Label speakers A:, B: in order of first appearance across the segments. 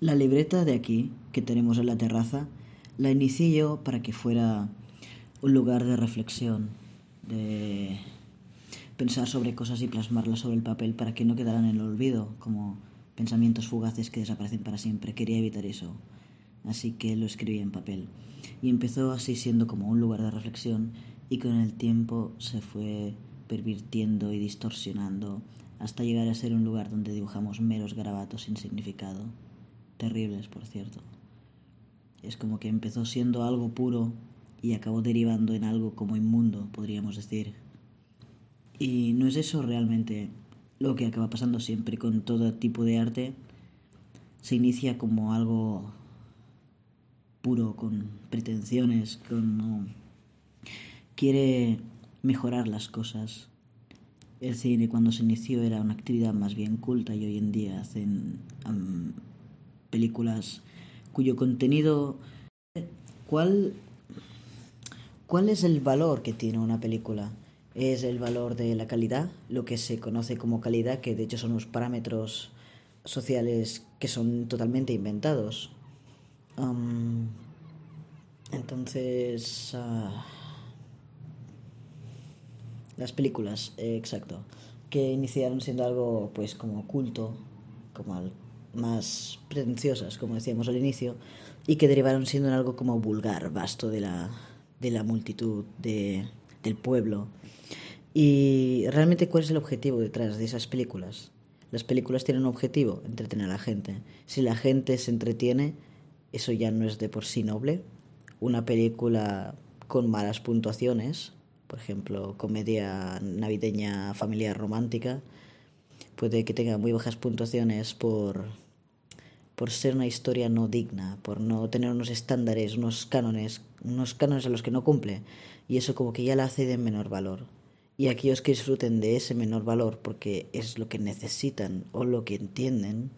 A: La libreta de aquí, que tenemos en la terraza, la inicié yo para que fuera un lugar de reflexión, de pensar sobre cosas y plasmarlas sobre el papel para que no quedaran en el olvido, como pensamientos fugaces que desaparecen para siempre. Quería evitar eso, así que lo escribí en papel. Y empezó así siendo como un lugar de reflexión y con el tiempo se fue pervirtiendo y distorsionando hasta llegar a ser un lugar donde dibujamos meros garabatos sin significado terribles, por cierto. Es como que empezó siendo algo puro y acabó derivando en algo como inmundo, podríamos decir. Y no es eso realmente lo que acaba pasando siempre con todo tipo de arte. Se inicia como algo puro, con pretensiones, con... quiere mejorar las cosas. El cine cuando se inició era una actividad más bien culta y hoy en día hacen películas cuyo contenido... ¿Cuál, ¿Cuál es el valor que tiene una película? ¿Es el valor de la calidad? Lo que se conoce como calidad, que de hecho son unos parámetros sociales que son totalmente inventados. entonces... Ah, las películas, exacto. Que iniciaron siendo algo pues como culto, como al más pretenciosas, como decíamos al inicio, y que derivaron siendo en algo como vulgar, vasto de la, de la multitud, de, del pueblo. Y realmente, ¿cuál es el objetivo detrás de esas películas? Las películas tienen un objetivo, entretener a la gente. Si la gente se entretiene, eso ya no es de por sí noble. Una película con malas puntuaciones, por ejemplo, comedia navideña familiar romántica, puede que tenga muy bajas puntuaciones por, por ser una historia no digna, por no tener unos estándares, unos cánones, unos cánones a los que no cumple. Y eso como que ya la hace de menor valor. Y aquellos que disfruten de ese menor valor porque es lo que necesitan o lo que entienden,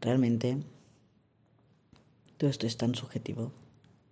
A: realmente todo esto es tan subjetivo.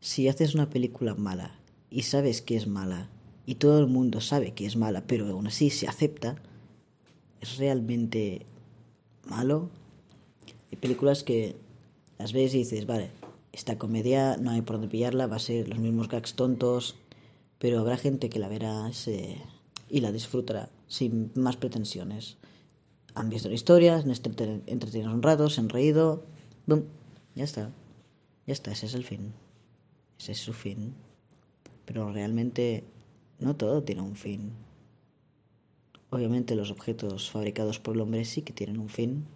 A: Si haces una película mala y sabes que es mala, y todo el mundo sabe que es mala, pero aún así se acepta, es realmente malo. Hay películas que las ves y dices, vale, esta comedia no hay por dónde pillarla, va a ser los mismos gags tontos, pero habrá gente que la verá y la disfrutará sin más pretensiones. Han visto la historia, han entretenido un rato, se han reído, ¡bum! Ya está. Ya está, ese es el fin. Ese es su fin. Pero realmente no todo tiene un fin. Obviamente los objetos fabricados por el hombre sí que tienen un fin,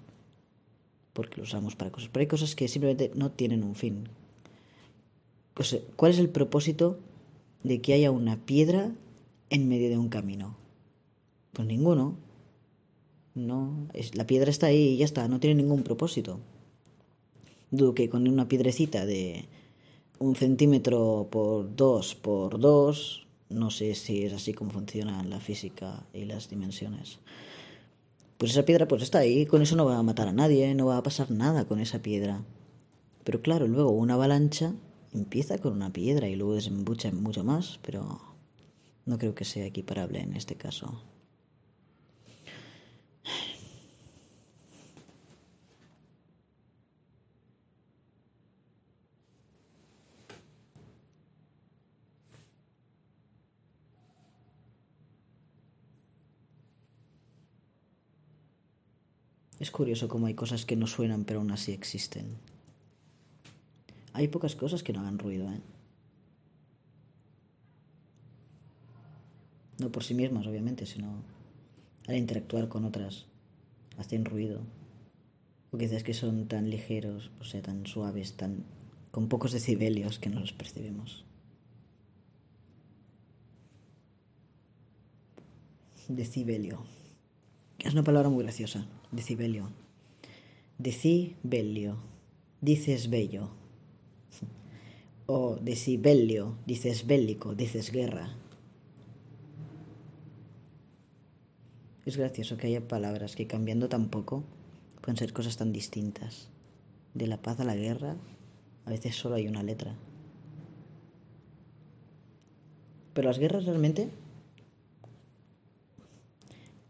A: porque los usamos para cosas, pero hay cosas que simplemente no tienen un fin. ¿Cuál es el propósito de que haya una piedra en medio de un camino? Pues ninguno. No, es, la piedra está ahí y ya está, no tiene ningún propósito. Dudo que con una piedrecita de un centímetro por dos por dos no sé si es así como funciona la física y las dimensiones. Pues esa piedra pues está ahí, con eso no va a matar a nadie, no va a pasar nada con esa piedra. Pero claro, luego una avalancha empieza con una piedra y luego desembucha mucho más, pero no creo que sea equiparable en este caso. Es curioso cómo hay cosas que no suenan pero aún así existen. Hay pocas cosas que no hagan ruido, ¿eh? No por sí mismas, obviamente, sino al interactuar con otras hacen ruido. O quizás que son tan ligeros, o sea, tan suaves, tan con pocos decibelios que no los percibimos. Decibelio. Es una palabra muy graciosa, decibelio. Decibelio, dices bello. O decibelio, dices bélico, dices guerra. Es gracioso que haya palabras que cambiando tan poco pueden ser cosas tan distintas. De la paz a la guerra, a veces solo hay una letra. Pero las guerras realmente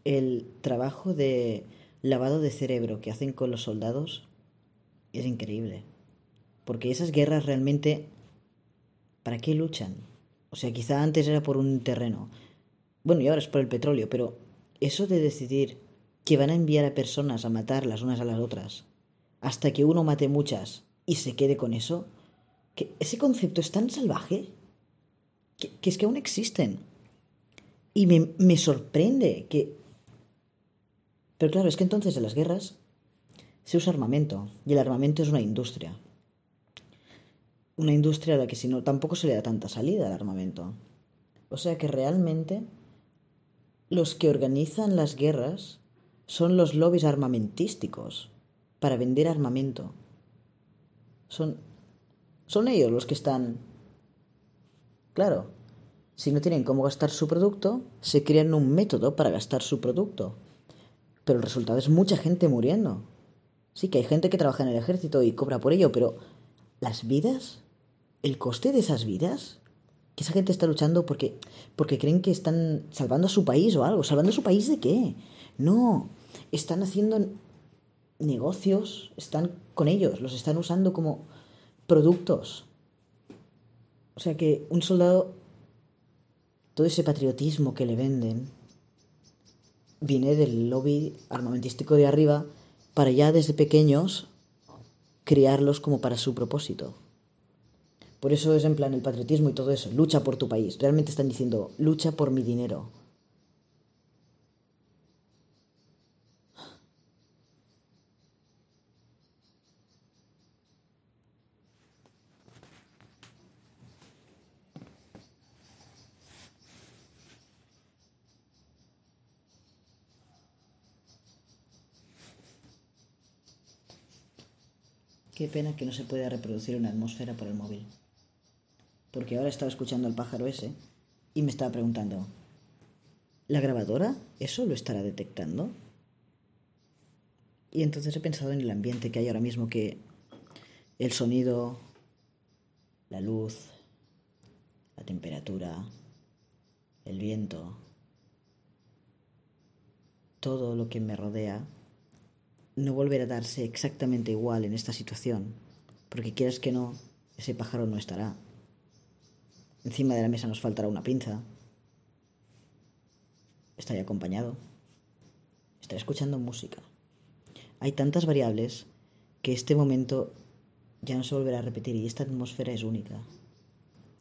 A: el trabajo de lavado de cerebro que hacen con los soldados es increíble. Porque esas guerras realmente, ¿para qué luchan? O sea, quizá antes era por un terreno. Bueno, y ahora es por el petróleo, pero eso de decidir que van a enviar a personas a matar las unas a las otras, hasta que uno mate muchas y se quede con eso, que ese concepto es tan salvaje que, es que aún existen. Y me, me sorprende que... Pero claro, es que entonces en las guerras se usa armamento, y el armamento es una industria. Una industria a la que si no tampoco se le da tanta salida al armamento. O sea que realmente los que organizan las guerras son los lobbies armamentísticos para vender armamento. Son, son ellos los que están... Claro, si no tienen cómo gastar su producto, se crean un método para gastar su producto. Pero el resultado es mucha gente muriendo. Sí que hay gente que trabaja en el ejército y cobra por ello, pero las vidas, el coste de esas vidas, que esa gente está luchando porque, porque creen que están salvando a su país o algo. ¿Salvando a su país de qué? No, están haciendo negocios, están con ellos, los están usando como productos. O sea que un soldado, todo ese patriotismo que le venden, viene del lobby armamentístico de arriba para ya desde pequeños criarlos como para su propósito. Por eso es en plan el patriotismo y todo eso, lucha por tu país. Realmente están diciendo, lucha por mi dinero. Qué pena que no se pueda reproducir una atmósfera por el móvil. Porque ahora estaba escuchando al pájaro ese y me estaba preguntando, ¿la grabadora eso lo estará detectando? Y entonces he pensado en el ambiente que hay ahora mismo, que el sonido, la luz, la temperatura, el viento, todo lo que me rodea no volverá a darse exactamente igual en esta situación, porque quieras que no, ese pájaro no estará. Encima de la mesa nos faltará una pinza. Estaré acompañado. Estaré escuchando música. Hay tantas variables que este momento ya no se volverá a repetir y esta atmósfera es única.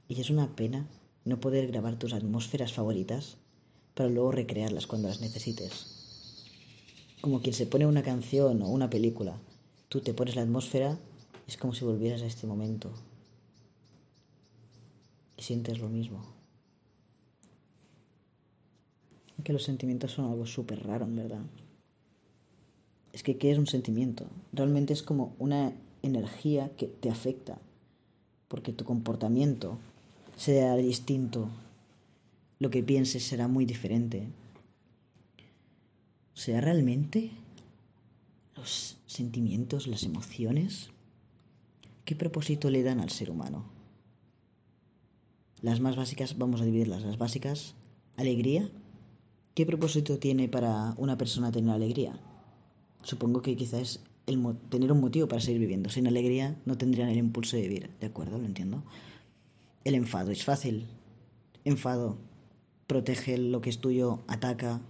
A: Y es una pena no poder grabar tus atmósferas favoritas para luego recrearlas cuando las necesites como quien se pone una canción o una película. Tú te pones la atmósfera, es como si volvieras a este momento. Y sientes lo mismo. Que los sentimientos son algo súper raro, en verdad. Es que, ¿qué es un sentimiento? Realmente es como una energía que te afecta. Porque tu comportamiento será distinto. Lo que pienses será muy diferente. O sea, realmente los sentimientos, las emociones, ¿qué propósito le dan al ser humano? Las más básicas, vamos a dividirlas. Las básicas, alegría. ¿Qué propósito tiene para una persona tener alegría? Supongo que quizás el tener un motivo para seguir viviendo. Sin alegría no tendrían el impulso de vivir. ¿De acuerdo? Lo entiendo. El enfado es fácil. Enfado. Protege lo que es tuyo, ataca,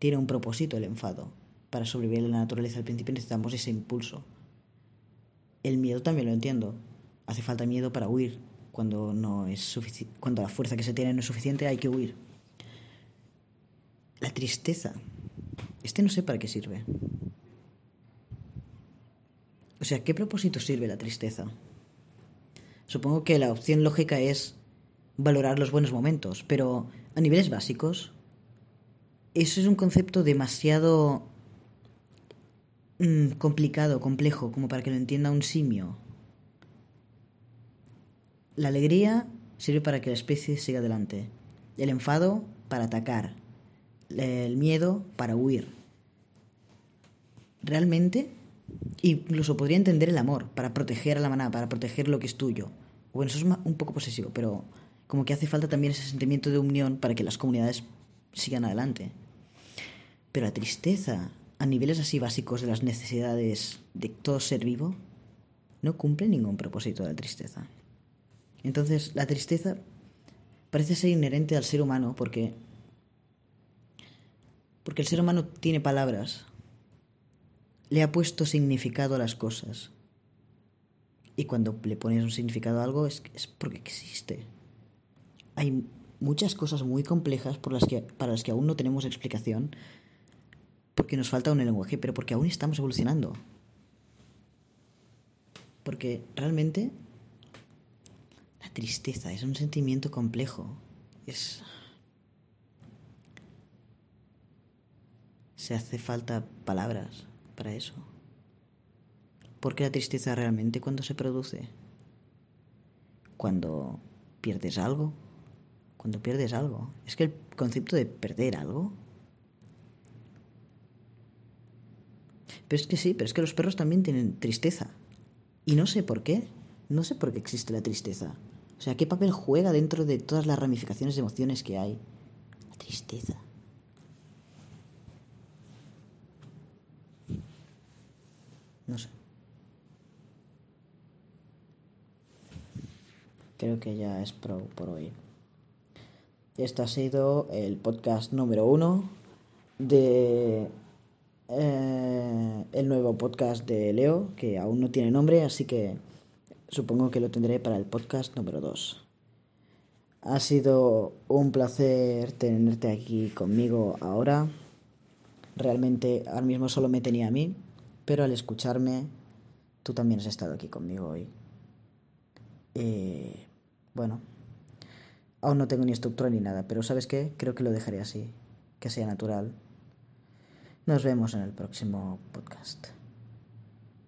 A: tiene un propósito el enfado. Para sobrevivir en la naturaleza del principio necesitamos ese impulso. El miedo también lo entiendo. Hace falta miedo para huir. Cuando, no es cuando la fuerza que se tiene no es suficiente, hay que huir. La tristeza. Este no sé para qué sirve. O sea, ¿qué propósito sirve la tristeza? Supongo que la opción lógica es valorar los buenos momentos, pero a niveles básicos, eso es un concepto demasiado mm, complicado, complejo, como para que lo entienda un simio. La alegría sirve para que la especie siga adelante. El enfado para atacar. El miedo para huir. Realmente, incluso podría entender el amor para proteger a la manada, para proteger lo que es tuyo. Bueno, eso es un poco posesivo, pero como que hace falta también ese sentimiento de unión para que las comunidades sigan adelante. Pero la tristeza, a niveles así básicos de las necesidades de todo ser vivo, no cumple ningún propósito de la tristeza. Entonces, la tristeza parece ser inherente al ser humano porque porque el ser humano tiene palabras. Le ha puesto significado a las cosas. Y cuando le pones un significado a algo es, es porque existe. Hay muchas cosas muy complejas por las que, para las que aún no tenemos explicación, porque nos falta un lenguaje, pero porque aún estamos evolucionando. Porque realmente la tristeza es un sentimiento complejo. Es. Se hace falta palabras para eso. ¿Por qué la tristeza realmente cuando se produce? Cuando pierdes algo. Cuando pierdes algo. Es que el concepto de perder algo. Pero es que sí, pero es que los perros también tienen tristeza. Y no sé por qué. No sé por qué existe la tristeza. O sea, ¿qué papel juega dentro de todas las ramificaciones de emociones que hay? La tristeza. No sé. Creo que ya es pro por hoy. Este ha sido el podcast número uno de eh, el nuevo podcast de Leo, que aún no tiene nombre, así que supongo que lo tendré para el podcast número 2. Ha sido un placer tenerte aquí conmigo ahora. Realmente ahora mismo solo me tenía a mí, pero al escucharme, tú también has estado aquí conmigo hoy. Eh, bueno, aún no tengo ni estructura ni nada, pero ¿sabes qué? Creo que lo dejaré así, que sea natural. Nos vemos en el próximo podcast.